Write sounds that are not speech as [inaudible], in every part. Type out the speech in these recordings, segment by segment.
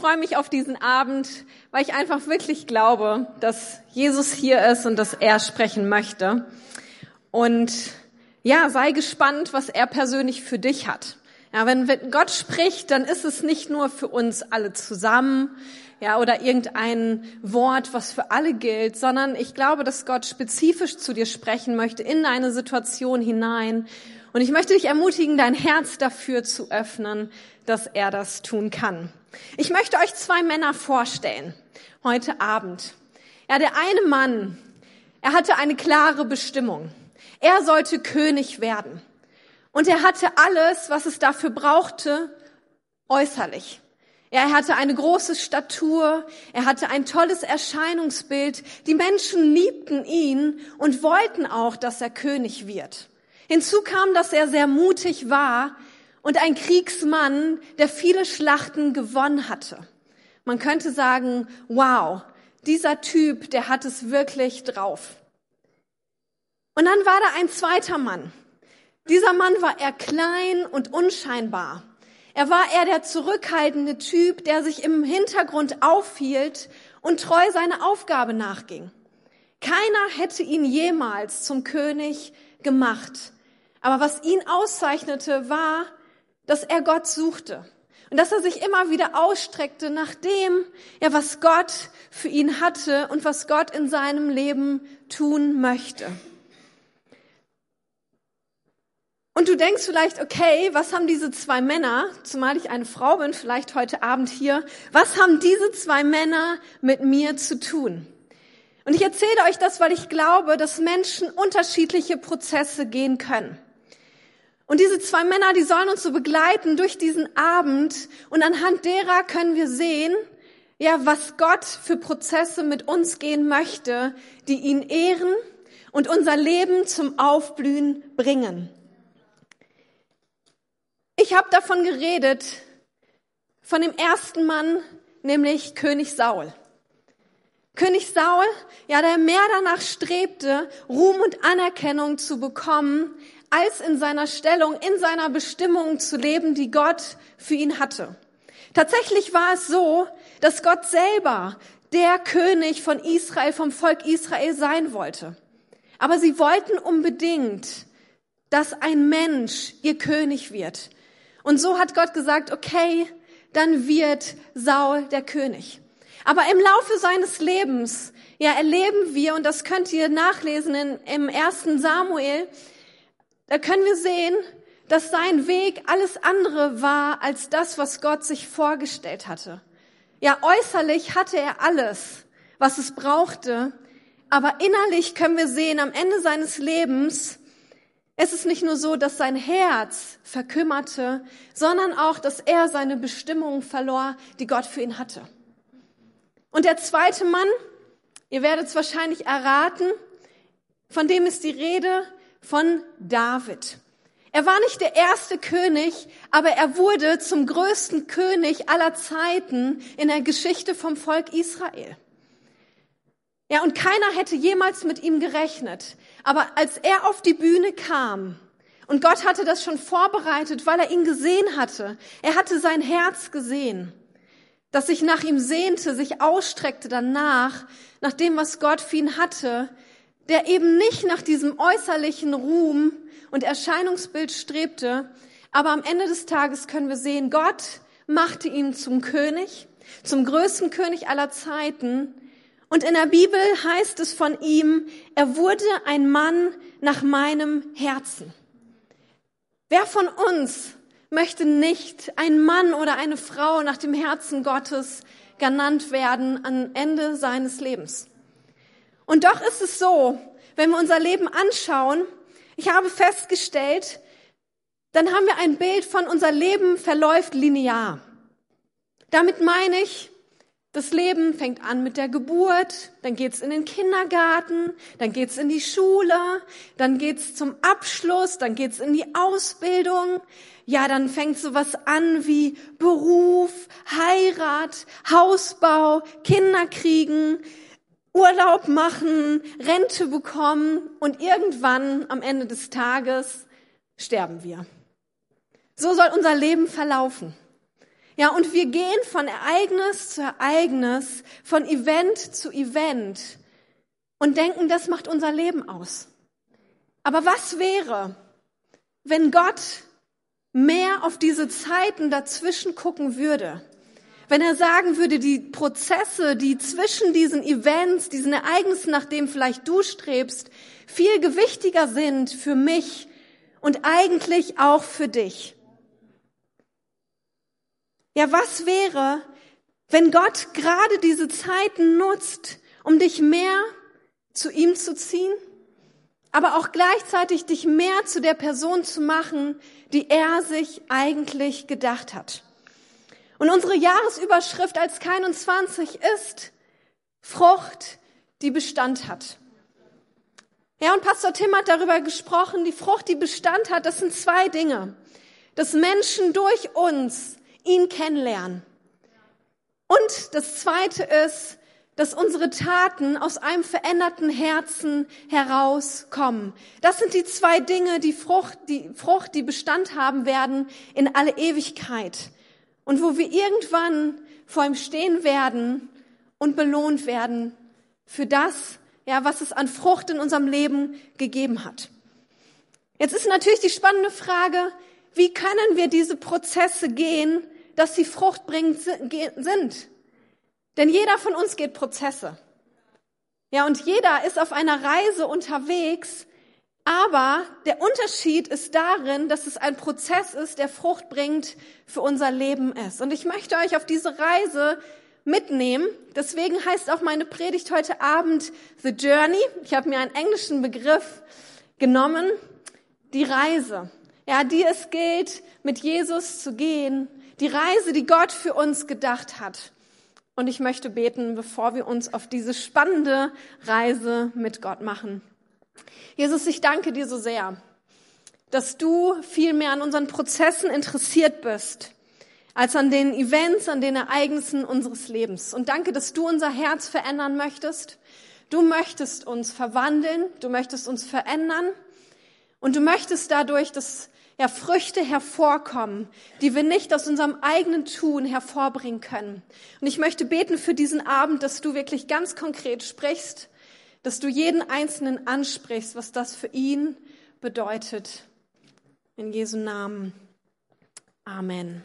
freue mich auf diesen Abend, weil ich einfach wirklich glaube, dass Jesus hier ist und dass er sprechen möchte. Und ja, sei gespannt, was er persönlich für dich hat. Ja, wenn Gott spricht, dann ist es nicht nur für uns alle zusammen, ja, oder irgendein Wort, was für alle gilt, sondern ich glaube, dass Gott spezifisch zu dir sprechen möchte in deine Situation hinein. Und ich möchte dich ermutigen, dein Herz dafür zu öffnen, dass er das tun kann. Ich möchte euch zwei Männer vorstellen heute Abend. Ja, der eine Mann, er hatte eine klare Bestimmung. Er sollte König werden. Und er hatte alles, was es dafür brauchte, äußerlich. Er hatte eine große Statur, er hatte ein tolles Erscheinungsbild. Die Menschen liebten ihn und wollten auch, dass er König wird. Hinzu kam, dass er sehr mutig war und ein Kriegsmann, der viele Schlachten gewonnen hatte. Man könnte sagen, wow, dieser Typ, der hat es wirklich drauf. Und dann war da ein zweiter Mann. Dieser Mann war eher klein und unscheinbar. Er war eher der zurückhaltende Typ, der sich im Hintergrund aufhielt und treu seiner Aufgabe nachging. Keiner hätte ihn jemals zum König gemacht. Aber was ihn auszeichnete, war, dass er Gott suchte und dass er sich immer wieder ausstreckte nach dem, ja, was Gott für ihn hatte und was Gott in seinem Leben tun möchte. Und du denkst vielleicht, okay, was haben diese zwei Männer, zumal ich eine Frau bin, vielleicht heute Abend hier, was haben diese zwei Männer mit mir zu tun? Und ich erzähle euch das, weil ich glaube, dass Menschen unterschiedliche Prozesse gehen können. Und diese zwei Männer, die sollen uns so begleiten durch diesen Abend und anhand derer können wir sehen, ja, was Gott für Prozesse mit uns gehen möchte, die ihn ehren und unser Leben zum Aufblühen bringen. Ich habe davon geredet, von dem ersten Mann, nämlich König Saul. König Saul, ja, der mehr danach strebte, Ruhm und Anerkennung zu bekommen, als in seiner Stellung, in seiner Bestimmung zu leben, die Gott für ihn hatte. Tatsächlich war es so, dass Gott selber der König von Israel, vom Volk Israel sein wollte. Aber sie wollten unbedingt, dass ein Mensch ihr König wird. Und so hat Gott gesagt, okay, dann wird Saul der König. Aber im Laufe seines Lebens, ja, erleben wir, und das könnt ihr nachlesen in, im ersten Samuel, da können wir sehen, dass sein Weg alles andere war als das, was Gott sich vorgestellt hatte. Ja, äußerlich hatte er alles, was es brauchte, aber innerlich können wir sehen, am Ende seines Lebens, es ist nicht nur so, dass sein Herz verkümmerte, sondern auch, dass er seine Bestimmung verlor, die Gott für ihn hatte. Und der zweite Mann, ihr werdet es wahrscheinlich erraten, von dem ist die Rede von David. Er war nicht der erste König, aber er wurde zum größten König aller Zeiten in der Geschichte vom Volk Israel. Ja, und keiner hätte jemals mit ihm gerechnet. Aber als er auf die Bühne kam, und Gott hatte das schon vorbereitet, weil er ihn gesehen hatte, er hatte sein Herz gesehen, das sich nach ihm sehnte, sich ausstreckte danach, nach dem, was Gott für ihn hatte, der eben nicht nach diesem äußerlichen Ruhm und Erscheinungsbild strebte, aber am Ende des Tages können wir sehen, Gott machte ihn zum König, zum größten König aller Zeiten und in der Bibel heißt es von ihm, er wurde ein Mann nach meinem Herzen. Wer von uns möchte nicht ein Mann oder eine Frau nach dem Herzen Gottes genannt werden am Ende seines Lebens? Und doch ist es so, wenn wir unser Leben anschauen, ich habe festgestellt, dann haben wir ein Bild von unser Leben verläuft linear. Damit meine ich, das Leben fängt an mit der Geburt, dann geht's in den Kindergarten, dann geht's in die Schule, dann geht's zum Abschluss, dann geht's in die Ausbildung. Ja, dann fängt sowas an wie Beruf, Heirat, Hausbau, Kinder kriegen, Urlaub machen, Rente bekommen und irgendwann am Ende des Tages sterben wir. So soll unser Leben verlaufen. Ja, und wir gehen von Ereignis zu Ereignis, von Event zu Event und denken, das macht unser Leben aus. Aber was wäre, wenn Gott mehr auf diese Zeiten dazwischen gucken würde? Wenn er sagen würde, die Prozesse, die zwischen diesen Events, diesen Ereignissen, nach denen vielleicht du strebst, viel gewichtiger sind für mich und eigentlich auch für dich. Ja, was wäre, wenn Gott gerade diese Zeiten nutzt, um dich mehr zu ihm zu ziehen, aber auch gleichzeitig dich mehr zu der Person zu machen, die er sich eigentlich gedacht hat. Und unsere Jahresüberschrift als 21 ist Frucht, die Bestand hat. Ja, und Pastor Tim hat darüber gesprochen, die Frucht, die Bestand hat, das sind zwei Dinge. Dass Menschen durch uns ihn kennenlernen. Und das zweite ist, dass unsere Taten aus einem veränderten Herzen herauskommen. Das sind die zwei Dinge, die Frucht, die Frucht, die Bestand haben werden in alle Ewigkeit. Und wo wir irgendwann vor ihm stehen werden und belohnt werden für das, ja, was es an Frucht in unserem Leben gegeben hat. Jetzt ist natürlich die spannende Frage, wie können wir diese Prozesse gehen, dass sie fruchtbringend sind? Denn jeder von uns geht Prozesse. Ja, und jeder ist auf einer Reise unterwegs, aber der Unterschied ist darin, dass es ein Prozess ist, der Frucht bringt für unser Leben ist. Und ich möchte euch auf diese Reise mitnehmen. Deswegen heißt auch meine Predigt heute Abend The Journey. Ich habe mir einen englischen Begriff genommen, die Reise. Ja, die es gilt, mit Jesus zu gehen. Die Reise, die Gott für uns gedacht hat. Und ich möchte beten, bevor wir uns auf diese spannende Reise mit Gott machen. Jesus, ich danke dir so sehr, dass du viel mehr an unseren Prozessen interessiert bist, als an den Events, an den Ereignissen unseres Lebens. Und danke, dass du unser Herz verändern möchtest. Du möchtest uns verwandeln, du möchtest uns verändern und du möchtest dadurch, dass ja, Früchte hervorkommen, die wir nicht aus unserem eigenen Tun hervorbringen können. Und ich möchte beten für diesen Abend, dass du wirklich ganz konkret sprichst, dass du jeden Einzelnen ansprichst, was das für ihn bedeutet. In Jesu Namen. Amen.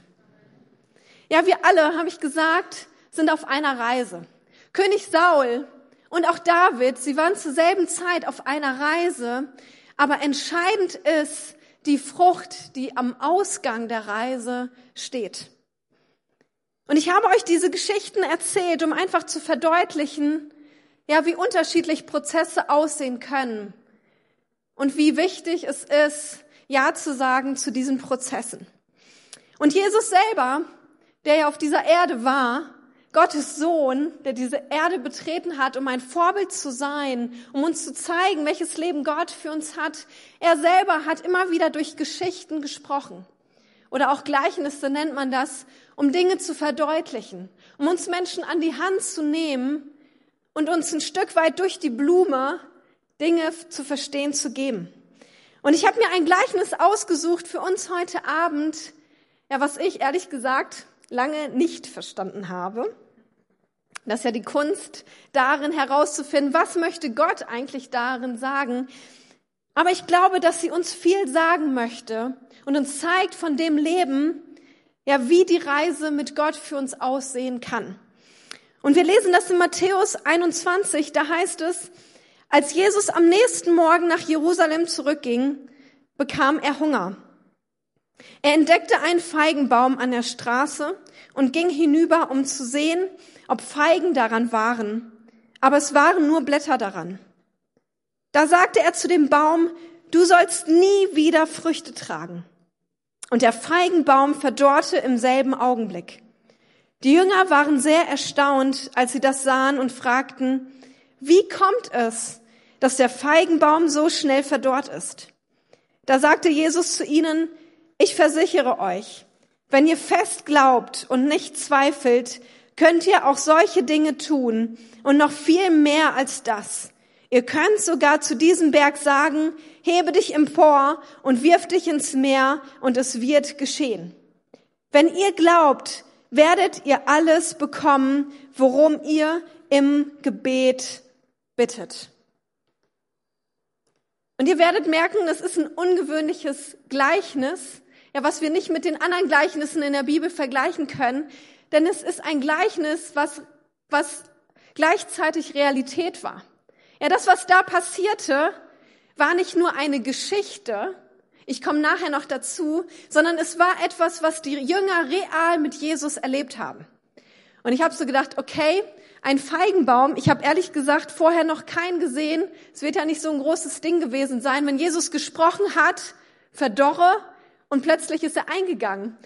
Ja, wir alle, habe ich gesagt, sind auf einer Reise. König Saul und auch David, sie waren zur selben Zeit auf einer Reise, aber entscheidend ist, die Frucht, die am Ausgang der Reise steht. Und ich habe euch diese Geschichten erzählt, um einfach zu verdeutlichen, ja, wie unterschiedlich Prozesse aussehen können und wie wichtig es ist, Ja zu sagen zu diesen Prozessen. Und Jesus selber, der ja auf dieser Erde war, Gottes Sohn, der diese Erde betreten hat, um ein Vorbild zu sein, um uns zu zeigen, welches Leben Gott für uns hat. Er selber hat immer wieder durch Geschichten gesprochen. Oder auch Gleichnisse nennt man das, um Dinge zu verdeutlichen, um uns Menschen an die Hand zu nehmen und uns ein Stück weit durch die Blume Dinge zu verstehen zu geben. Und ich habe mir ein Gleichnis ausgesucht für uns heute Abend, ja, was ich ehrlich gesagt lange nicht verstanden habe. Das ist ja die Kunst darin herauszufinden, was möchte Gott eigentlich darin sagen. Aber ich glaube, dass sie uns viel sagen möchte und uns zeigt von dem Leben, ja, wie die Reise mit Gott für uns aussehen kann. Und wir lesen das in Matthäus 21, da heißt es, als Jesus am nächsten Morgen nach Jerusalem zurückging, bekam er Hunger. Er entdeckte einen Feigenbaum an der Straße und ging hinüber, um zu sehen, ob Feigen daran waren, aber es waren nur Blätter daran. Da sagte er zu dem Baum, du sollst nie wieder Früchte tragen. Und der Feigenbaum verdorrte im selben Augenblick. Die Jünger waren sehr erstaunt, als sie das sahen und fragten, wie kommt es, dass der Feigenbaum so schnell verdorrt ist? Da sagte Jesus zu ihnen, ich versichere euch, wenn ihr fest glaubt und nicht zweifelt, könnt ihr auch solche Dinge tun und noch viel mehr als das. Ihr könnt sogar zu diesem Berg sagen, hebe dich empor und wirf dich ins Meer und es wird geschehen. Wenn ihr glaubt, werdet ihr alles bekommen, worum ihr im Gebet bittet. Und ihr werdet merken, das ist ein ungewöhnliches Gleichnis, ja, was wir nicht mit den anderen Gleichnissen in der Bibel vergleichen können, denn es ist ein Gleichnis, was, was gleichzeitig Realität war. Ja, das, was da passierte, war nicht nur eine Geschichte, ich komme nachher noch dazu, sondern es war etwas, was die Jünger real mit Jesus erlebt haben. Und ich habe so gedacht, okay, ein Feigenbaum, ich habe ehrlich gesagt vorher noch keinen gesehen. Es wird ja nicht so ein großes Ding gewesen sein, wenn Jesus gesprochen hat, verdorre und plötzlich ist er eingegangen.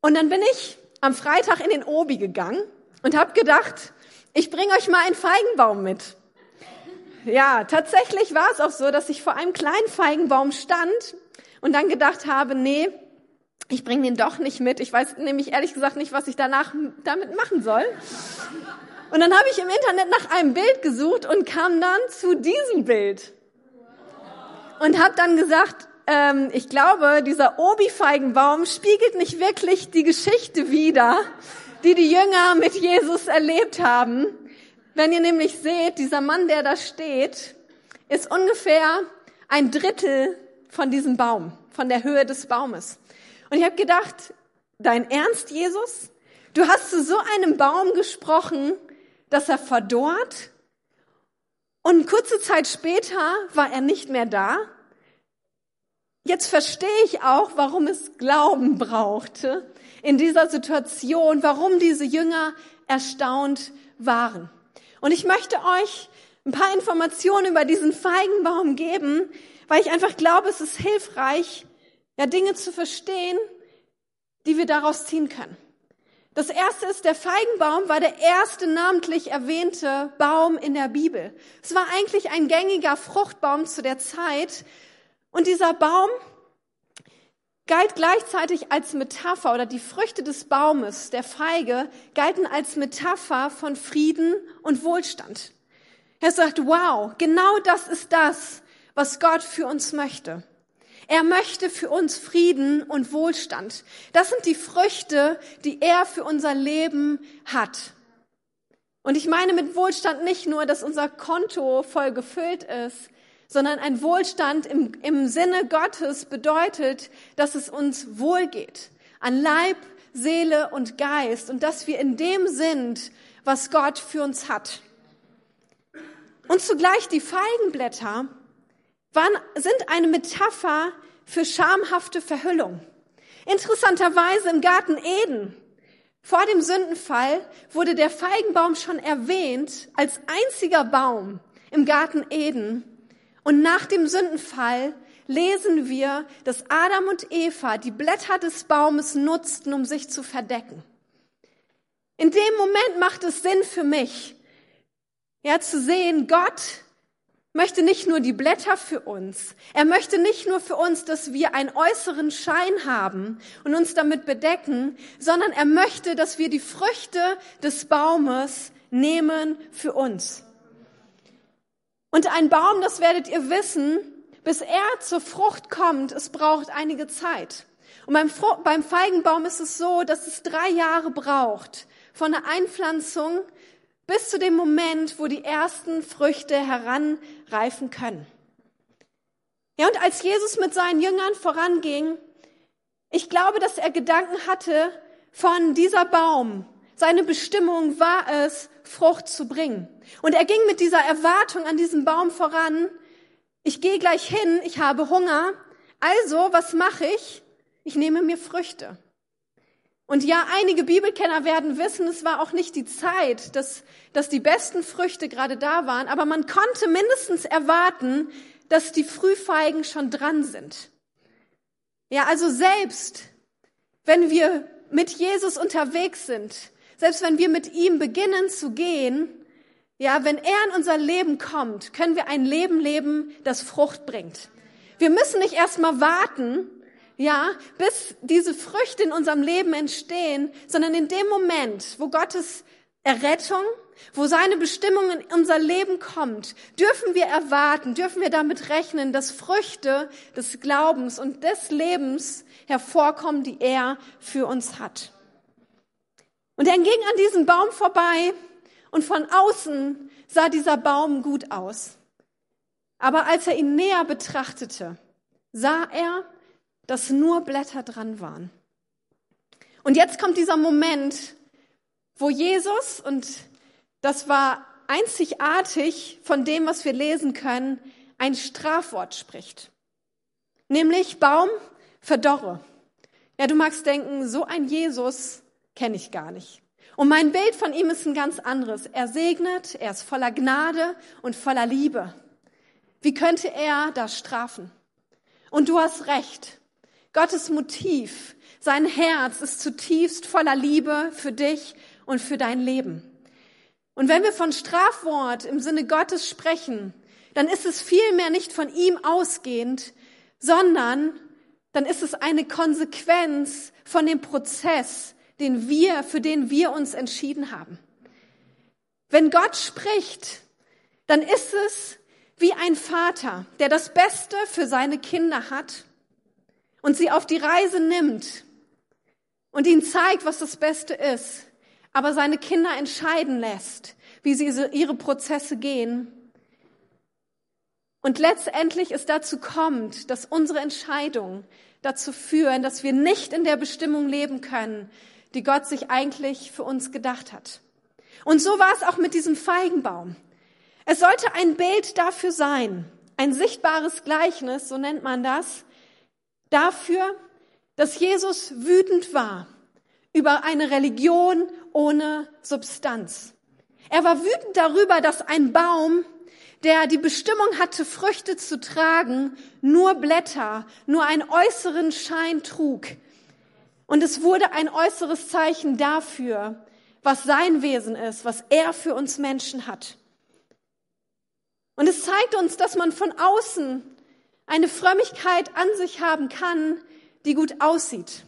Und dann bin ich am Freitag in den Obi gegangen und habe gedacht, ich bringe euch mal einen Feigenbaum mit. Ja, tatsächlich war es auch so, dass ich vor einem kleinen Feigenbaum stand und dann gedacht habe, nee, ich bringe den doch nicht mit. Ich weiß nämlich ehrlich gesagt nicht, was ich danach damit machen soll. Und dann habe ich im Internet nach einem Bild gesucht und kam dann zu diesem Bild. Und habe dann gesagt, ähm, ich glaube, dieser Obi-Feigenbaum spiegelt nicht wirklich die Geschichte wider, die die Jünger mit Jesus erlebt haben. Wenn ihr nämlich seht, dieser Mann, der da steht, ist ungefähr ein Drittel von diesem Baum, von der Höhe des Baumes. Und ich habe gedacht, dein Ernst, Jesus? Du hast zu so einem Baum gesprochen, dass er verdorrt und kurze Zeit später war er nicht mehr da. Jetzt verstehe ich auch, warum es Glauben brauchte in dieser Situation, warum diese Jünger erstaunt waren. Und ich möchte euch ein paar Informationen über diesen Feigenbaum geben, weil ich einfach glaube, es ist hilfreich, ja, Dinge zu verstehen, die wir daraus ziehen können. Das erste ist, der Feigenbaum war der erste namentlich erwähnte Baum in der Bibel. Es war eigentlich ein gängiger Fruchtbaum zu der Zeit. Und dieser Baum galt gleichzeitig als Metapher oder die Früchte des Baumes, der Feige, galten als Metapher von Frieden und Wohlstand. Er sagt, wow, genau das ist das, was Gott für uns möchte. Er möchte für uns Frieden und Wohlstand. Das sind die Früchte, die er für unser Leben hat. Und ich meine mit Wohlstand nicht nur, dass unser Konto voll gefüllt ist, sondern ein Wohlstand im, im Sinne Gottes bedeutet, dass es uns wohlgeht. An Leib, Seele und Geist und dass wir in dem sind, was Gott für uns hat. Und zugleich die Feigenblätter waren, sind eine Metapher für schamhafte Verhüllung. Interessanterweise im Garten Eden vor dem Sündenfall wurde der Feigenbaum schon erwähnt als einziger Baum im Garten Eden, und nach dem Sündenfall lesen wir, dass Adam und Eva die Blätter des Baumes nutzten, um sich zu verdecken. In dem Moment macht es Sinn für mich, ja, zu sehen, Gott möchte nicht nur die Blätter für uns. Er möchte nicht nur für uns, dass wir einen äußeren Schein haben und uns damit bedecken, sondern er möchte, dass wir die Früchte des Baumes nehmen für uns. Und ein Baum, das werdet ihr wissen, bis er zur Frucht kommt, es braucht einige Zeit. Und beim, beim Feigenbaum ist es so, dass es drei Jahre braucht von der Einpflanzung bis zu dem Moment, wo die ersten Früchte heranreifen können. Ja, und als Jesus mit seinen Jüngern voranging, ich glaube, dass er Gedanken hatte von dieser Baum. Seine Bestimmung war es, Frucht zu bringen. Und er ging mit dieser Erwartung an diesem Baum voran. Ich gehe gleich hin, ich habe Hunger. Also, was mache ich? Ich nehme mir Früchte. Und ja, einige Bibelkenner werden wissen, es war auch nicht die Zeit, dass, dass die besten Früchte gerade da waren, aber man konnte mindestens erwarten, dass die Frühfeigen schon dran sind. Ja, also selbst wenn wir mit Jesus unterwegs sind, selbst wenn wir mit ihm beginnen zu gehen, ja, wenn er in unser Leben kommt, können wir ein Leben leben, das Frucht bringt. Wir müssen nicht erstmal warten, ja, bis diese Früchte in unserem Leben entstehen, sondern in dem Moment, wo Gottes Errettung, wo seine Bestimmung in unser Leben kommt, dürfen wir erwarten, dürfen wir damit rechnen, dass Früchte des Glaubens und des Lebens hervorkommen, die er für uns hat. Und er ging an diesem Baum vorbei und von außen sah dieser Baum gut aus. Aber als er ihn näher betrachtete, sah er, dass nur Blätter dran waren. Und jetzt kommt dieser Moment, wo Jesus, und das war einzigartig von dem, was wir lesen können, ein Strafwort spricht. Nämlich Baum, verdorre. Ja, du magst denken, so ein Jesus kenne ich gar nicht. Und mein Bild von ihm ist ein ganz anderes. Er segnet, er ist voller Gnade und voller Liebe. Wie könnte er das strafen? Und du hast recht. Gottes Motiv, sein Herz ist zutiefst voller Liebe für dich und für dein Leben. Und wenn wir von Strafwort im Sinne Gottes sprechen, dann ist es vielmehr nicht von ihm ausgehend, sondern dann ist es eine Konsequenz von dem Prozess, den wir, für den wir uns entschieden haben. Wenn Gott spricht, dann ist es wie ein Vater, der das Beste für seine Kinder hat und sie auf die Reise nimmt und ihnen zeigt, was das Beste ist, aber seine Kinder entscheiden lässt, wie sie ihre Prozesse gehen. Und letztendlich es dazu kommt, dass unsere Entscheidungen dazu führen, dass wir nicht in der Bestimmung leben können, die Gott sich eigentlich für uns gedacht hat. Und so war es auch mit diesem Feigenbaum. Es sollte ein Bild dafür sein, ein sichtbares Gleichnis, so nennt man das, dafür, dass Jesus wütend war über eine Religion ohne Substanz. Er war wütend darüber, dass ein Baum, der die Bestimmung hatte, Früchte zu tragen, nur Blätter, nur einen äußeren Schein trug. Und es wurde ein äußeres Zeichen dafür, was sein Wesen ist, was er für uns Menschen hat. Und es zeigt uns, dass man von außen eine Frömmigkeit an sich haben kann, die gut aussieht.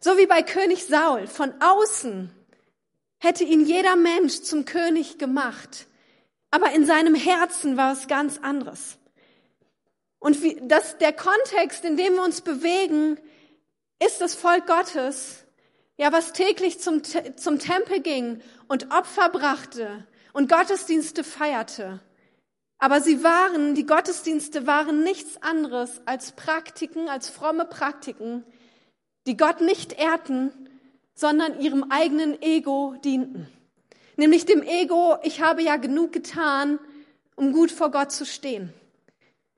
So wie bei König Saul. Von außen hätte ihn jeder Mensch zum König gemacht. Aber in seinem Herzen war es ganz anderes. Und wie, das, der Kontext, in dem wir uns bewegen, ist das Volk Gottes, ja, was täglich zum, zum Tempel ging und Opfer brachte und Gottesdienste feierte. Aber sie waren, die Gottesdienste waren nichts anderes als Praktiken, als fromme Praktiken, die Gott nicht ehrten, sondern ihrem eigenen Ego dienten. Nämlich dem Ego, ich habe ja genug getan, um gut vor Gott zu stehen.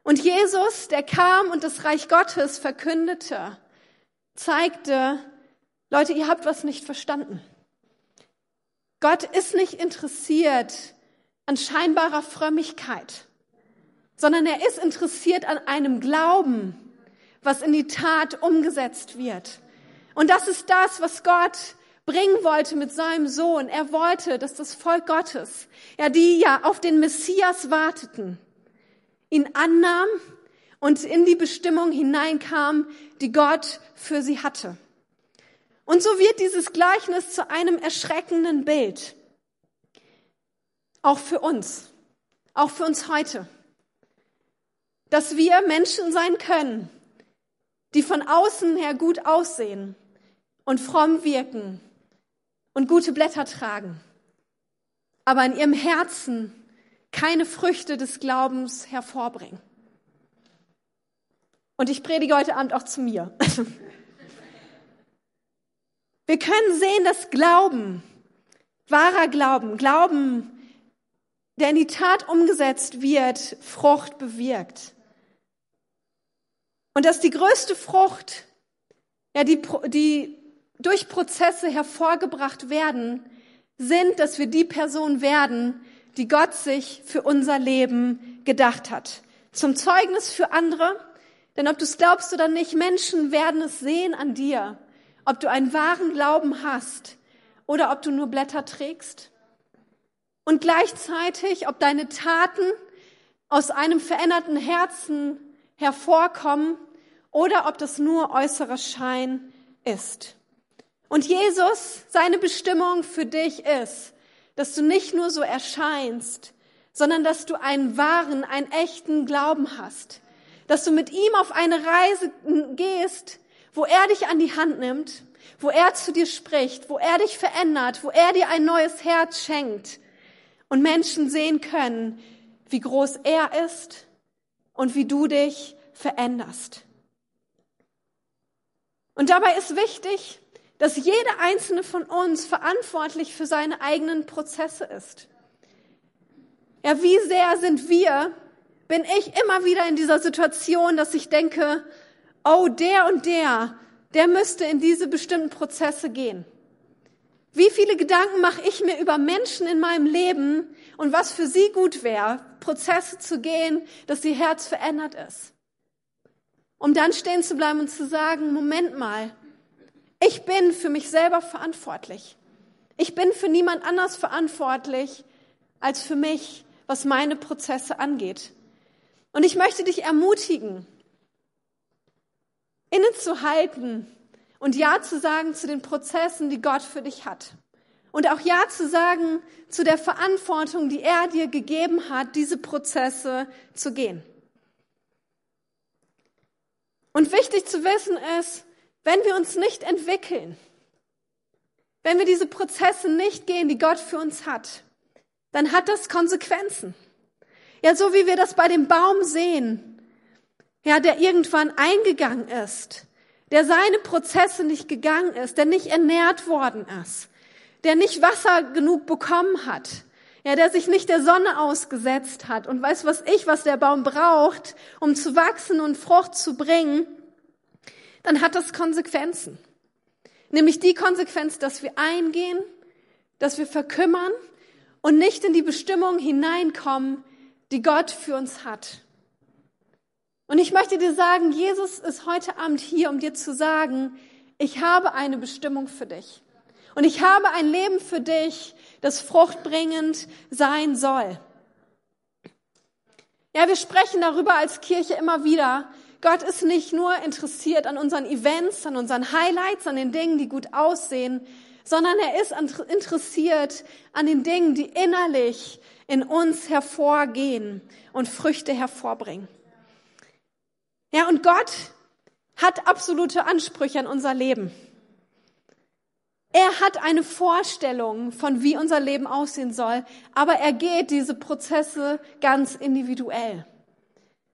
Und Jesus, der kam und das Reich Gottes verkündete, zeigte, Leute, ihr habt was nicht verstanden. Gott ist nicht interessiert an scheinbarer Frömmigkeit, sondern er ist interessiert an einem Glauben, was in die Tat umgesetzt wird. Und das ist das, was Gott bringen wollte mit seinem Sohn. Er wollte, dass das Volk Gottes, ja, die ja auf den Messias warteten, ihn annahm und in die Bestimmung hineinkam, die Gott für sie hatte. Und so wird dieses Gleichnis zu einem erschreckenden Bild. Auch für uns. Auch für uns heute. Dass wir Menschen sein können, die von außen her gut aussehen und fromm wirken und gute Blätter tragen, aber in ihrem Herzen keine Früchte des Glaubens hervorbringen. Und ich predige heute Abend auch zu mir. Wir können sehen, dass Glauben, wahrer Glauben, Glauben, der in die Tat umgesetzt wird, Frucht bewirkt. Und dass die größte Frucht, ja, die, die durch Prozesse hervorgebracht werden, sind, dass wir die Person werden, die Gott sich für unser Leben gedacht hat. Zum Zeugnis für andere, denn ob du es glaubst oder nicht, Menschen werden es sehen an dir, ob du einen wahren Glauben hast oder ob du nur Blätter trägst. Und gleichzeitig, ob deine Taten aus einem veränderten Herzen hervorkommen oder ob das nur äußerer Schein ist. Und Jesus, seine Bestimmung für dich ist, dass du nicht nur so erscheinst, sondern dass du einen wahren, einen echten Glauben hast. Dass du mit ihm auf eine Reise gehst, wo er dich an die Hand nimmt, wo er zu dir spricht, wo er dich verändert, wo er dir ein neues Herz schenkt und Menschen sehen können, wie groß er ist und wie du dich veränderst. Und dabei ist wichtig, dass jeder einzelne von uns verantwortlich für seine eigenen Prozesse ist. Ja, wie sehr sind wir, bin ich immer wieder in dieser Situation, dass ich denke, oh, der und der, der müsste in diese bestimmten Prozesse gehen. Wie viele Gedanken mache ich mir über Menschen in meinem Leben und was für sie gut wäre, Prozesse zu gehen, dass ihr Herz verändert ist. Um dann stehen zu bleiben und zu sagen, Moment mal, ich bin für mich selber verantwortlich. Ich bin für niemand anders verantwortlich als für mich, was meine Prozesse angeht. Und ich möchte dich ermutigen, innezuhalten und Ja zu sagen zu den Prozessen, die Gott für dich hat. Und auch Ja zu sagen zu der Verantwortung, die er dir gegeben hat, diese Prozesse zu gehen. Und wichtig zu wissen ist, wenn wir uns nicht entwickeln, wenn wir diese Prozesse nicht gehen, die Gott für uns hat, dann hat das Konsequenzen. Ja, so wie wir das bei dem Baum sehen, ja, der irgendwann eingegangen ist, der seine Prozesse nicht gegangen ist, der nicht ernährt worden ist, der nicht Wasser genug bekommen hat, ja, der sich nicht der Sonne ausgesetzt hat und weiß was ich, was der Baum braucht, um zu wachsen und Frucht zu bringen, dann hat das Konsequenzen. Nämlich die Konsequenz, dass wir eingehen, dass wir verkümmern und nicht in die Bestimmung hineinkommen, die Gott für uns hat. Und ich möchte dir sagen, Jesus ist heute Abend hier, um dir zu sagen, ich habe eine Bestimmung für dich. Und ich habe ein Leben für dich, das fruchtbringend sein soll. Ja, wir sprechen darüber als Kirche immer wieder. Gott ist nicht nur interessiert an unseren Events, an unseren Highlights, an den Dingen, die gut aussehen, sondern er ist interessiert an den Dingen, die innerlich in uns hervorgehen und Früchte hervorbringen. Ja, und Gott hat absolute Ansprüche an unser Leben. Er hat eine Vorstellung von, wie unser Leben aussehen soll, aber er geht diese Prozesse ganz individuell.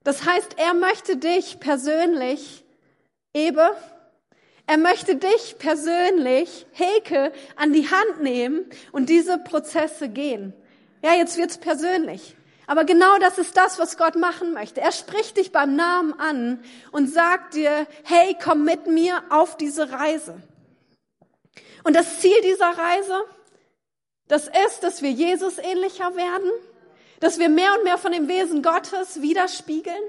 Das heißt, er möchte dich persönlich, Ebe, er möchte dich persönlich, Heke, an die Hand nehmen und diese Prozesse gehen. Ja, jetzt wird's persönlich. Aber genau das ist das, was Gott machen möchte. Er spricht dich beim Namen an und sagt dir, hey, komm mit mir auf diese Reise. Und das Ziel dieser Reise, das ist, dass wir Jesus ähnlicher werden, dass wir mehr und mehr von dem Wesen Gottes widerspiegeln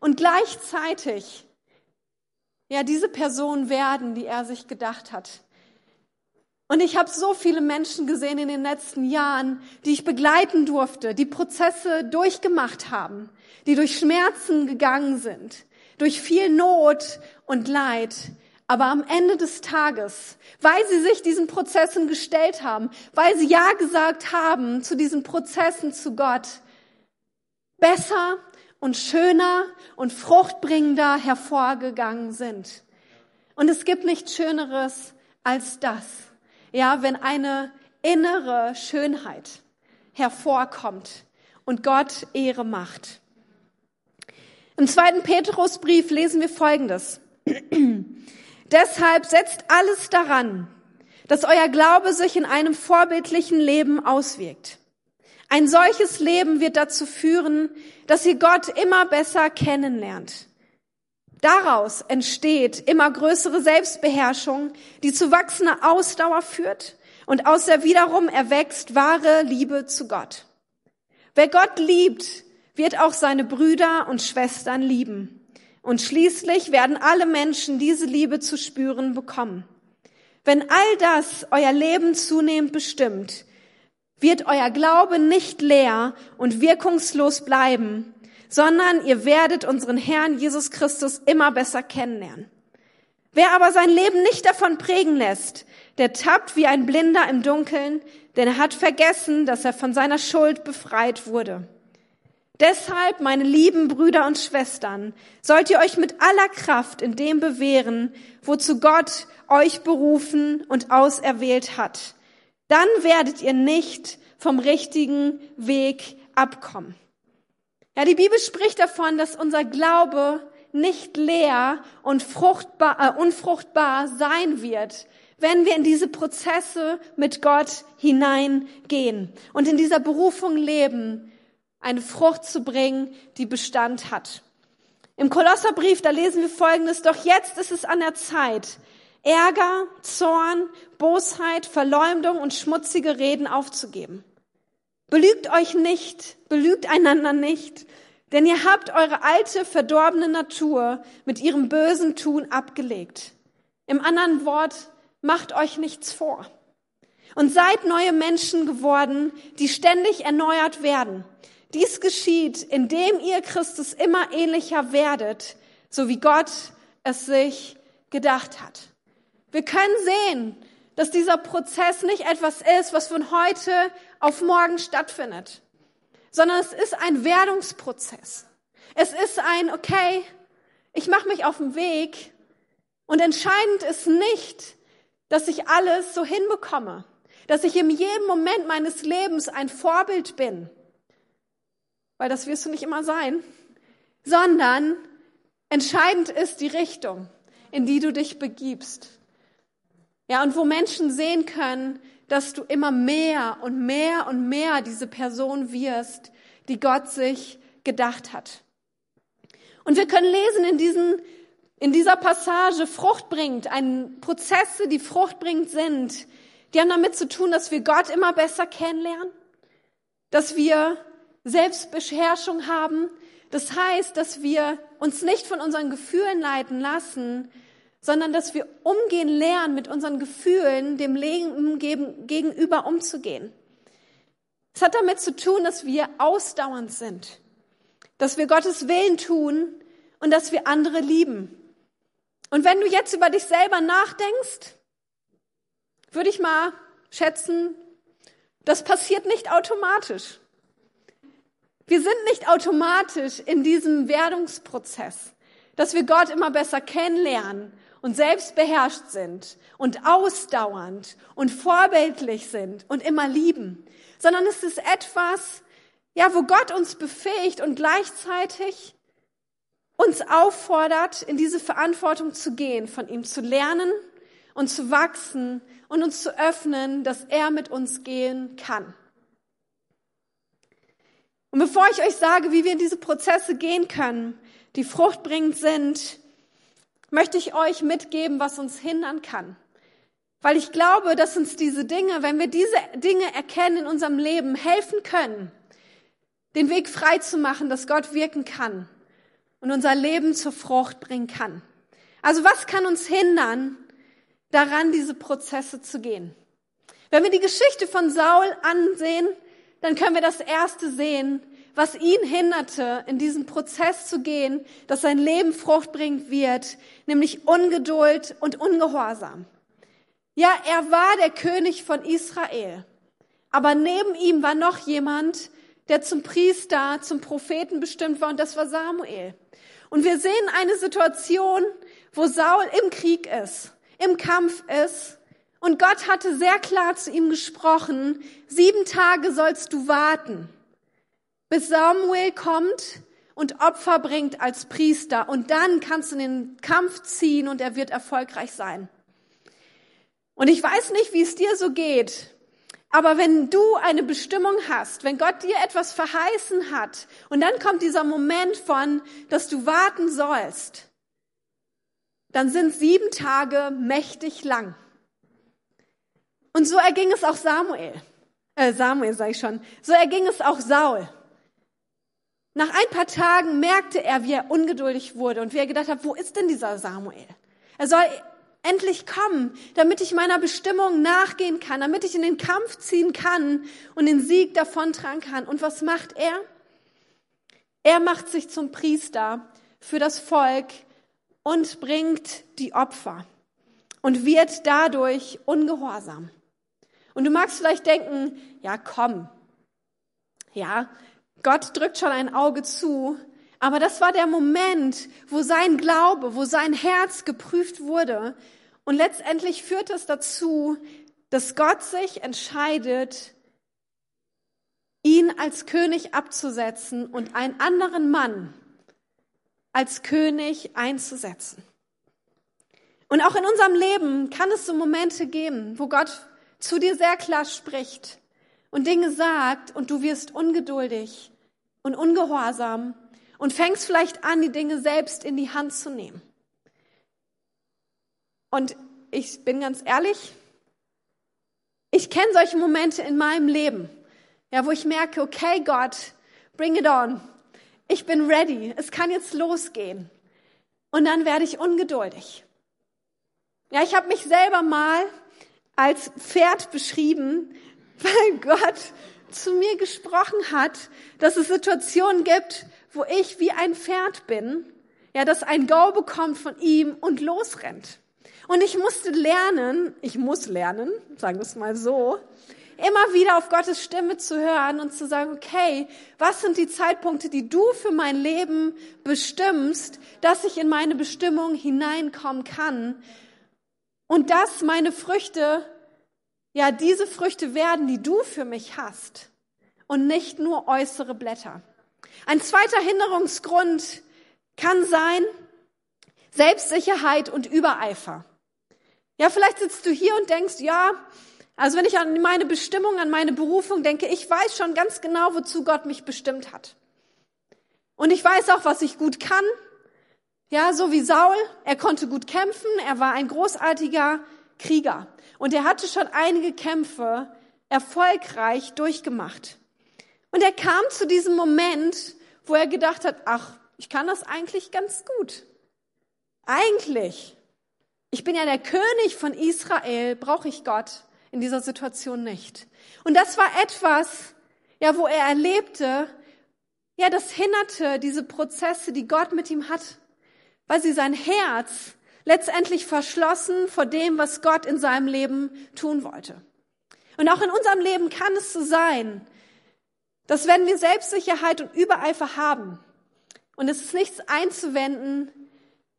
und gleichzeitig ja diese Person werden, die er sich gedacht hat. Und ich habe so viele Menschen gesehen in den letzten Jahren, die ich begleiten durfte, die Prozesse durchgemacht haben, die durch Schmerzen gegangen sind, durch viel Not und Leid, aber am Ende des Tages, weil sie sich diesen Prozessen gestellt haben, weil sie Ja gesagt haben zu diesen Prozessen zu Gott, besser und schöner und fruchtbringender hervorgegangen sind. Und es gibt nichts Schöneres als das. Ja, wenn eine innere Schönheit hervorkommt und Gott Ehre macht. Im zweiten Petrusbrief lesen wir Folgendes. [clears throat] Deshalb setzt alles daran, dass euer Glaube sich in einem vorbildlichen Leben auswirkt. Ein solches Leben wird dazu führen, dass ihr Gott immer besser kennenlernt. Daraus entsteht immer größere Selbstbeherrschung, die zu wachsender Ausdauer führt und aus der wiederum erwächst wahre Liebe zu Gott. Wer Gott liebt, wird auch seine Brüder und Schwestern lieben. Und schließlich werden alle Menschen diese Liebe zu spüren bekommen. Wenn all das euer Leben zunehmend bestimmt, wird euer Glaube nicht leer und wirkungslos bleiben, sondern ihr werdet unseren Herrn Jesus Christus immer besser kennenlernen. Wer aber sein Leben nicht davon prägen lässt, der tappt wie ein Blinder im Dunkeln, denn er hat vergessen, dass er von seiner Schuld befreit wurde. Deshalb, meine lieben Brüder und Schwestern, sollt ihr euch mit aller Kraft in dem bewähren, wozu Gott euch berufen und auserwählt hat. Dann werdet ihr nicht vom richtigen Weg abkommen. Ja, die Bibel spricht davon, dass unser Glaube nicht leer und fruchtbar, äh, unfruchtbar sein wird, wenn wir in diese Prozesse mit Gott hineingehen und in dieser Berufung leben, eine Frucht zu bringen, die Bestand hat. Im Kolosserbrief, da lesen wir Folgendes, doch jetzt ist es an der Zeit, Ärger, Zorn, Bosheit, Verleumdung und schmutzige Reden aufzugeben. Belügt euch nicht, belügt einander nicht, denn ihr habt eure alte, verdorbene Natur mit ihrem bösen Tun abgelegt. Im anderen Wort, macht euch nichts vor. Und seid neue Menschen geworden, die ständig erneuert werden dies geschieht, indem ihr Christus immer ähnlicher werdet, so wie Gott es sich gedacht hat. Wir können sehen, dass dieser Prozess nicht etwas ist, was von heute auf morgen stattfindet, sondern es ist ein Werdungsprozess. Es ist ein, okay, ich mache mich auf den Weg und entscheidend ist nicht, dass ich alles so hinbekomme, dass ich in jedem Moment meines Lebens ein Vorbild bin, weil das wirst du nicht immer sein, sondern entscheidend ist die Richtung, in die du dich begibst. Ja, und wo Menschen sehen können, dass du immer mehr und mehr und mehr diese Person wirst, die Gott sich gedacht hat. Und wir können lesen in diesen, in dieser Passage Frucht bringt, ein Prozesse, die fruchtbringend sind, die haben damit zu tun, dass wir Gott immer besser kennenlernen, dass wir Selbstbeherrschung haben. Das heißt, dass wir uns nicht von unseren Gefühlen leiten lassen, sondern dass wir umgehen lernen, mit unseren Gefühlen dem Leben gegenüber umzugehen. Es hat damit zu tun, dass wir ausdauernd sind, dass wir Gottes Willen tun und dass wir andere lieben. Und wenn du jetzt über dich selber nachdenkst, würde ich mal schätzen, das passiert nicht automatisch. Wir sind nicht automatisch in diesem Werdungsprozess, dass wir Gott immer besser kennenlernen und selbstbeherrscht sind und ausdauernd und vorbildlich sind und immer lieben, sondern es ist etwas, ja, wo Gott uns befähigt und gleichzeitig uns auffordert, in diese Verantwortung zu gehen, von ihm zu lernen und zu wachsen und uns zu öffnen, dass er mit uns gehen kann. Und bevor ich euch sage, wie wir in diese Prozesse gehen können, die fruchtbringend sind, möchte ich euch mitgeben, was uns hindern kann. Weil ich glaube, dass uns diese Dinge, wenn wir diese Dinge erkennen in unserem Leben, helfen können, den Weg frei zu machen, dass Gott wirken kann und unser Leben zur Frucht bringen kann. Also was kann uns hindern, daran diese Prozesse zu gehen? Wenn wir die Geschichte von Saul ansehen, dann können wir das Erste sehen, was ihn hinderte, in diesen Prozess zu gehen, dass sein Leben fruchtbringend wird, nämlich Ungeduld und Ungehorsam. Ja, er war der König von Israel, aber neben ihm war noch jemand, der zum Priester, zum Propheten bestimmt war, und das war Samuel. Und wir sehen eine Situation, wo Saul im Krieg ist, im Kampf ist, und Gott hatte sehr klar zu ihm gesprochen, sieben Tage sollst du warten, bis Samuel kommt und Opfer bringt als Priester. Und dann kannst du in den Kampf ziehen und er wird erfolgreich sein. Und ich weiß nicht, wie es dir so geht, aber wenn du eine Bestimmung hast, wenn Gott dir etwas verheißen hat und dann kommt dieser Moment von, dass du warten sollst, dann sind sieben Tage mächtig lang. Und so erging es auch Samuel. Äh, Samuel sage ich schon. So erging es auch Saul. Nach ein paar Tagen merkte er, wie er ungeduldig wurde und wie er gedacht hat, wo ist denn dieser Samuel? Er soll endlich kommen, damit ich meiner Bestimmung nachgehen kann, damit ich in den Kampf ziehen kann und den Sieg davontragen kann. Und was macht er? Er macht sich zum Priester für das Volk und bringt die Opfer und wird dadurch ungehorsam. Und du magst vielleicht denken, ja, komm, ja, Gott drückt schon ein Auge zu, aber das war der Moment, wo sein Glaube, wo sein Herz geprüft wurde. Und letztendlich führt es dazu, dass Gott sich entscheidet, ihn als König abzusetzen und einen anderen Mann als König einzusetzen. Und auch in unserem Leben kann es so Momente geben, wo Gott zu dir sehr klar spricht und Dinge sagt und du wirst ungeduldig und ungehorsam und fängst vielleicht an, die Dinge selbst in die Hand zu nehmen. Und ich bin ganz ehrlich, ich kenne solche Momente in meinem Leben, ja, wo ich merke, okay, Gott, bring it on. Ich bin ready. Es kann jetzt losgehen. Und dann werde ich ungeduldig. Ja, ich habe mich selber mal als Pferd beschrieben, weil Gott zu mir gesprochen hat, dass es Situationen gibt, wo ich wie ein Pferd bin, ja, das ein Go bekommt von ihm und losrennt. Und ich musste lernen, ich muss lernen, sagen wir es mal so, immer wieder auf Gottes Stimme zu hören und zu sagen, okay, was sind die Zeitpunkte, die du für mein Leben bestimmst, dass ich in meine Bestimmung hineinkommen kann und dass meine Früchte, ja, diese Früchte werden, die du für mich hast und nicht nur äußere Blätter. Ein zweiter Hinderungsgrund kann sein Selbstsicherheit und Übereifer. Ja, vielleicht sitzt du hier und denkst, ja, also wenn ich an meine Bestimmung, an meine Berufung denke, ich weiß schon ganz genau, wozu Gott mich bestimmt hat. Und ich weiß auch, was ich gut kann. Ja, so wie Saul, er konnte gut kämpfen, er war ein großartiger Krieger. Und er hatte schon einige Kämpfe erfolgreich durchgemacht. Und er kam zu diesem Moment, wo er gedacht hat, ach, ich kann das eigentlich ganz gut. Eigentlich ich bin ja der König von Israel, brauche ich Gott in dieser Situation nicht. Und das war etwas, ja, wo er erlebte, ja, das hinderte diese Prozesse, die Gott mit ihm hat, weil sie sein Herz letztendlich verschlossen vor dem, was Gott in seinem Leben tun wollte. Und auch in unserem Leben kann es so sein, dass wenn wir Selbstsicherheit und Übereifer haben und es ist nichts einzuwenden,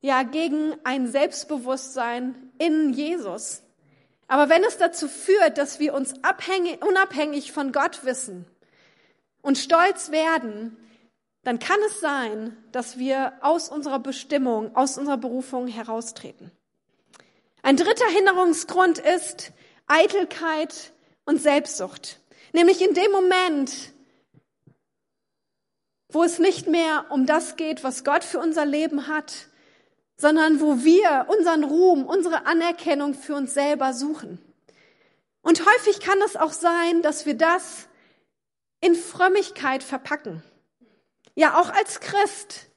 ja, gegen ein Selbstbewusstsein in Jesus. Aber wenn es dazu führt, dass wir uns abhängig, unabhängig von Gott wissen und stolz werden, dann kann es sein, dass wir aus unserer Bestimmung, aus unserer Berufung heraustreten. Ein dritter Hinderungsgrund ist Eitelkeit und Selbstsucht. Nämlich in dem Moment, wo es nicht mehr um das geht, was Gott für unser Leben hat, sondern wo wir unseren Ruhm, unsere Anerkennung für uns selber suchen. Und häufig kann es auch sein, dass wir das in Frömmigkeit verpacken. Ja, auch als Christ.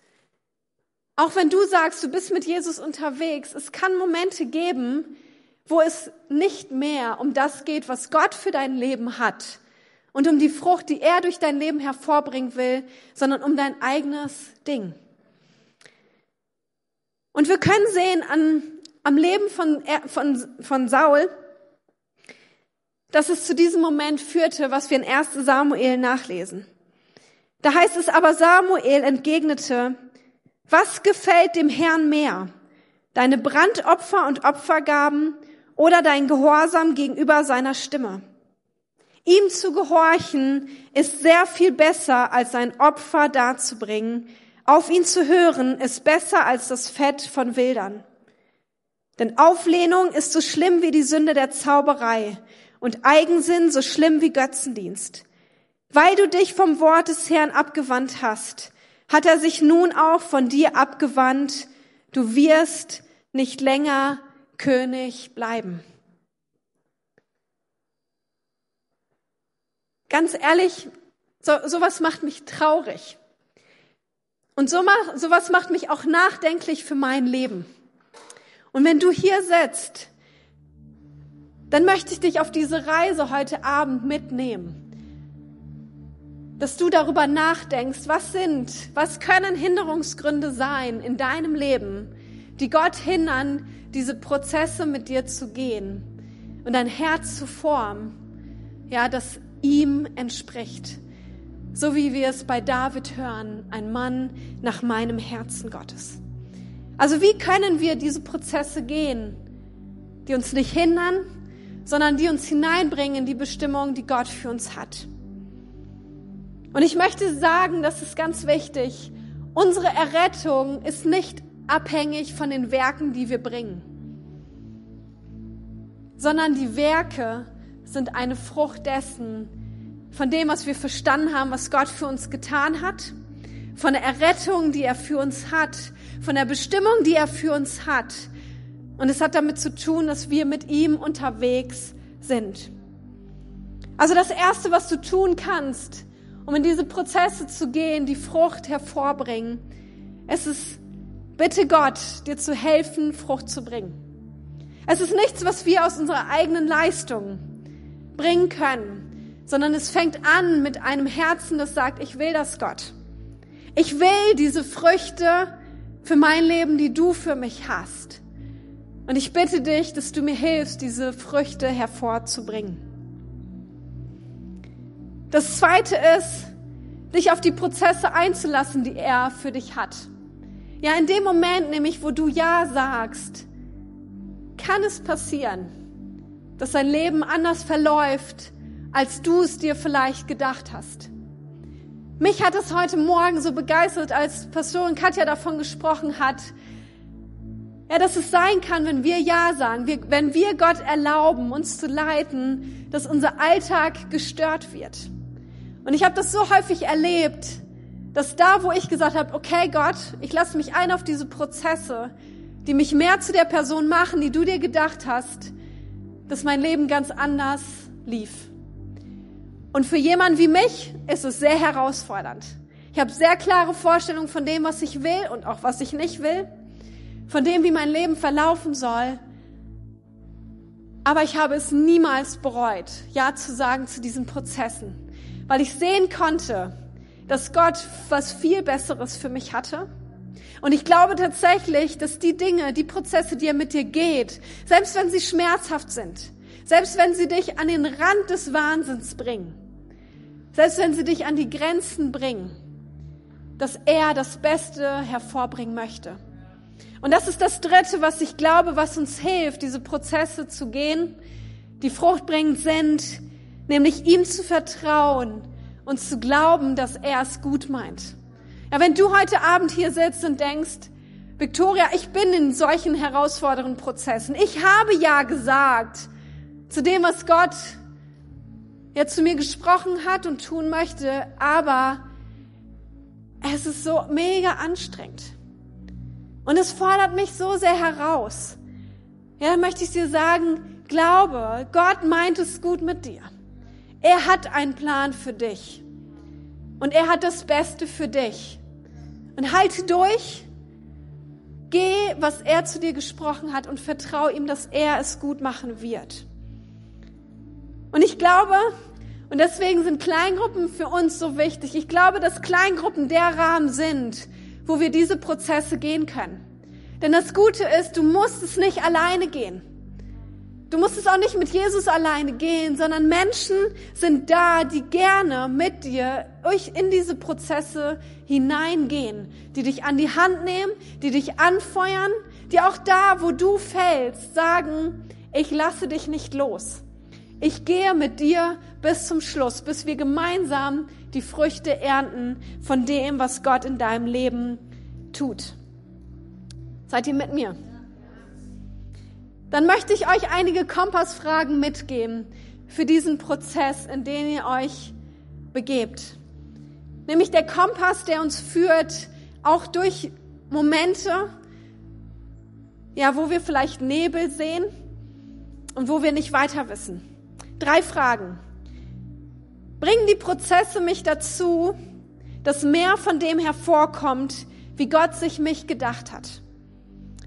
Auch wenn du sagst, du bist mit Jesus unterwegs, es kann Momente geben, wo es nicht mehr um das geht, was Gott für dein Leben hat und um die Frucht, die er durch dein Leben hervorbringen will, sondern um dein eigenes Ding. Und wir können sehen an, am Leben von, von, von Saul, dass es zu diesem Moment führte, was wir in 1 Samuel nachlesen. Da heißt es aber, Samuel entgegnete, was gefällt dem Herrn mehr? Deine Brandopfer und Opfergaben oder dein Gehorsam gegenüber seiner Stimme? Ihm zu gehorchen ist sehr viel besser, als sein Opfer darzubringen, auf ihn zu hören ist besser als das Fett von Wildern. Denn Auflehnung ist so schlimm wie die Sünde der Zauberei und Eigensinn so schlimm wie Götzendienst. Weil du dich vom Wort des Herrn abgewandt hast, hat er sich nun auch von dir abgewandt. Du wirst nicht länger König bleiben. Ganz ehrlich, so, sowas macht mich traurig. Und so sowas macht mich auch nachdenklich für mein Leben. Und wenn du hier sitzt, dann möchte ich dich auf diese Reise heute Abend mitnehmen. Dass du darüber nachdenkst, was sind, was können Hinderungsgründe sein in deinem Leben, die Gott hindern, diese Prozesse mit dir zu gehen und dein Herz zu formen, ja, das ihm entspricht. so wie wir es bei David hören, ein Mann nach meinem Herzen Gottes. Also wie können wir diese Prozesse gehen, die uns nicht hindern, sondern die uns hineinbringen in die Bestimmung, die Gott für uns hat. Und ich möchte sagen, das ist ganz wichtig, unsere Errettung ist nicht abhängig von den Werken, die wir bringen, sondern die Werke sind eine Frucht dessen, von dem, was wir verstanden haben, was Gott für uns getan hat, von der Errettung, die er für uns hat, von der Bestimmung, die er für uns hat. Und es hat damit zu tun, dass wir mit ihm unterwegs sind. Also das Erste, was du tun kannst, um in diese Prozesse zu gehen, die Frucht hervorbringen, es ist, bitte Gott, dir zu helfen, Frucht zu bringen. Es ist nichts, was wir aus unserer eigenen Leistung bringen können, sondern es fängt an mit einem Herzen, das sagt, ich will das Gott. Ich will diese Früchte für mein Leben, die du für mich hast. Und ich bitte dich, dass du mir hilfst, diese Früchte hervorzubringen. Das zweite ist, dich auf die Prozesse einzulassen, die er für dich hat. Ja, in dem Moment nämlich, wo du Ja sagst, kann es passieren, dass dein Leben anders verläuft, als du es dir vielleicht gedacht hast. Mich hat es heute Morgen so begeistert, als Pastorin Katja davon gesprochen hat, ja, dass es sein kann, wenn wir Ja sagen, wir, wenn wir Gott erlauben, uns zu leiten, dass unser Alltag gestört wird. Und ich habe das so häufig erlebt, dass da, wo ich gesagt habe, okay Gott, ich lasse mich ein auf diese Prozesse, die mich mehr zu der Person machen, die du dir gedacht hast, dass mein Leben ganz anders lief. Und für jemanden wie mich ist es sehr herausfordernd. Ich habe sehr klare Vorstellungen von dem, was ich will und auch was ich nicht will, von dem, wie mein Leben verlaufen soll. Aber ich habe es niemals bereut, Ja zu sagen zu diesen Prozessen, weil ich sehen konnte, dass Gott was viel Besseres für mich hatte. Und ich glaube tatsächlich, dass die Dinge, die Prozesse, die er mit dir geht, selbst wenn sie schmerzhaft sind, selbst wenn sie dich an den Rand des Wahnsinns bringen, selbst wenn sie dich an die Grenzen bringen, dass er das Beste hervorbringen möchte. Und das ist das Dritte, was ich glaube, was uns hilft, diese Prozesse zu gehen, die fruchtbringend sind, nämlich ihm zu vertrauen und zu glauben, dass er es gut meint. Ja, wenn du heute Abend hier sitzt und denkst, Victoria, ich bin in solchen herausfordernden Prozessen. Ich habe ja gesagt zu dem, was Gott ja zu mir gesprochen hat und tun möchte, aber es ist so mega anstrengend. Und es fordert mich so sehr heraus. Ja, dann möchte ich dir sagen, glaube, Gott meint es gut mit dir. Er hat einen Plan für dich. Und er hat das Beste für dich. Und halte durch. Geh, was er zu dir gesprochen hat und vertraue ihm, dass er es gut machen wird. Und ich glaube, und deswegen sind Kleingruppen für uns so wichtig. Ich glaube, dass Kleingruppen der Rahmen sind, wo wir diese Prozesse gehen können. Denn das Gute ist, du musst es nicht alleine gehen. Du musst es auch nicht mit Jesus alleine gehen, sondern Menschen sind da, die gerne mit dir euch in diese Prozesse hineingehen, die dich an die Hand nehmen, die dich anfeuern, die auch da, wo du fällst, sagen, ich lasse dich nicht los. Ich gehe mit dir bis zum Schluss, bis wir gemeinsam die Früchte ernten von dem, was Gott in deinem Leben tut. Seid ihr mit mir? Dann möchte ich euch einige Kompassfragen mitgeben für diesen Prozess, in den ihr euch begebt. Nämlich der Kompass, der uns führt, auch durch Momente, ja, wo wir vielleicht Nebel sehen und wo wir nicht weiter wissen. Drei Fragen. Bringen die Prozesse mich dazu, dass mehr von dem hervorkommt, wie Gott sich mich gedacht hat?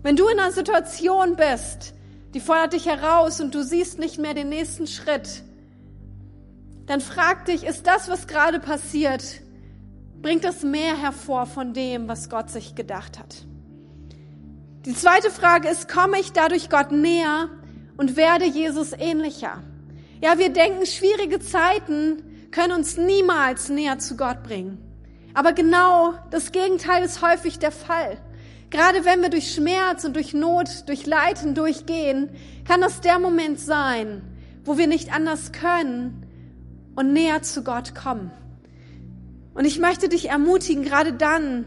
Wenn du in einer Situation bist, die fordert dich heraus und du siehst nicht mehr den nächsten Schritt, dann frag dich, ist das, was gerade passiert, bringt das mehr hervor von dem, was Gott sich gedacht hat? Die zweite Frage ist, komme ich dadurch Gott näher und werde Jesus ähnlicher? Ja, wir denken, schwierige Zeiten können uns niemals näher zu Gott bringen. Aber genau das Gegenteil ist häufig der Fall. Gerade wenn wir durch Schmerz und durch Not, durch Leiden durchgehen, kann das der Moment sein, wo wir nicht anders können und näher zu Gott kommen. Und ich möchte dich ermutigen, gerade dann,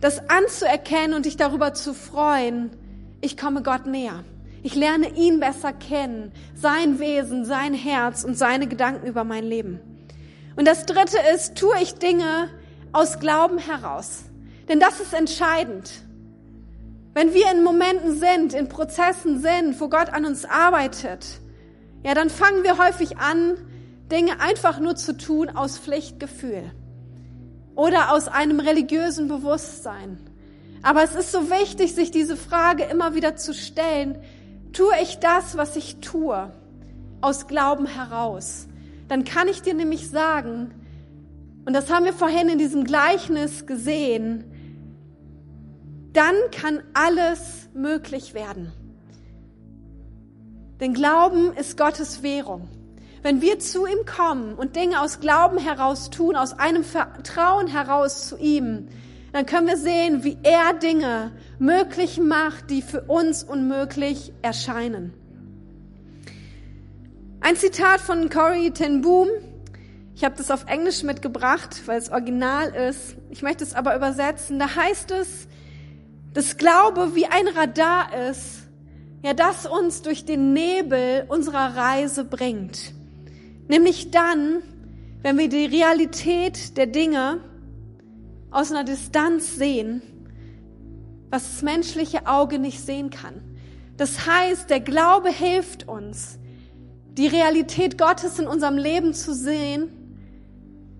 das anzuerkennen und dich darüber zu freuen, ich komme Gott näher. Ich lerne ihn besser kennen, sein Wesen, sein Herz und seine Gedanken über mein Leben. Und das Dritte ist, tue ich Dinge aus Glauben heraus. Denn das ist entscheidend. Wenn wir in Momenten sind, in Prozessen sind, wo Gott an uns arbeitet, ja, dann fangen wir häufig an, Dinge einfach nur zu tun aus Pflichtgefühl oder aus einem religiösen Bewusstsein. Aber es ist so wichtig, sich diese Frage immer wieder zu stellen, tue ich das, was ich tue, aus Glauben heraus? Dann kann ich dir nämlich sagen, und das haben wir vorhin in diesem Gleichnis gesehen, dann kann alles möglich werden. Denn Glauben ist Gottes Währung. Wenn wir zu ihm kommen und Dinge aus Glauben heraus tun, aus einem Vertrauen heraus zu ihm, dann können wir sehen, wie er Dinge möglich macht, die für uns unmöglich erscheinen. Ein Zitat von Corey ten Boom. Ich habe das auf Englisch mitgebracht, weil es original ist. Ich möchte es aber übersetzen. Da heißt es, dass Glaube wie ein Radar ist, ja, das uns durch den Nebel unserer Reise bringt. Nämlich dann, wenn wir die Realität der Dinge aus einer Distanz sehen, was das menschliche Auge nicht sehen kann. Das heißt, der Glaube hilft uns, die Realität Gottes in unserem Leben zu sehen,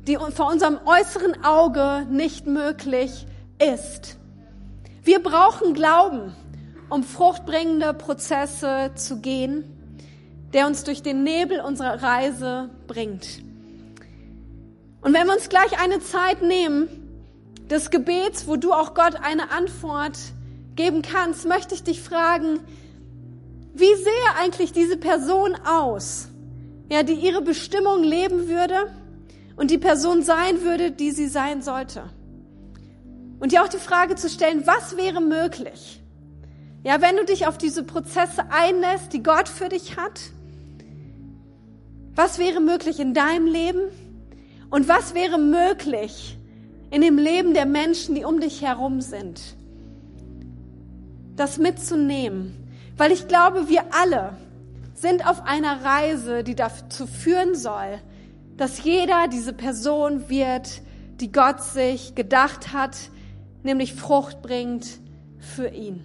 die vor unserem äußeren Auge nicht möglich ist. Wir brauchen Glauben, um fruchtbringende Prozesse zu gehen, der uns durch den Nebel unserer Reise bringt. Und wenn wir uns gleich eine Zeit nehmen, des Gebets, wo du auch Gott eine Antwort geben kannst, möchte ich dich fragen, wie sehe eigentlich diese Person aus, ja, die ihre Bestimmung leben würde und die Person sein würde, die sie sein sollte? Und dir auch die Frage zu stellen, was wäre möglich? Ja, wenn du dich auf diese Prozesse einlässt, die Gott für dich hat, was wäre möglich in deinem Leben? Und was wäre möglich in dem Leben der Menschen, die um dich herum sind. Das mitzunehmen. Weil ich glaube, wir alle sind auf einer Reise, die dazu führen soll, dass jeder diese Person wird, die Gott sich gedacht hat, nämlich Frucht bringt für ihn.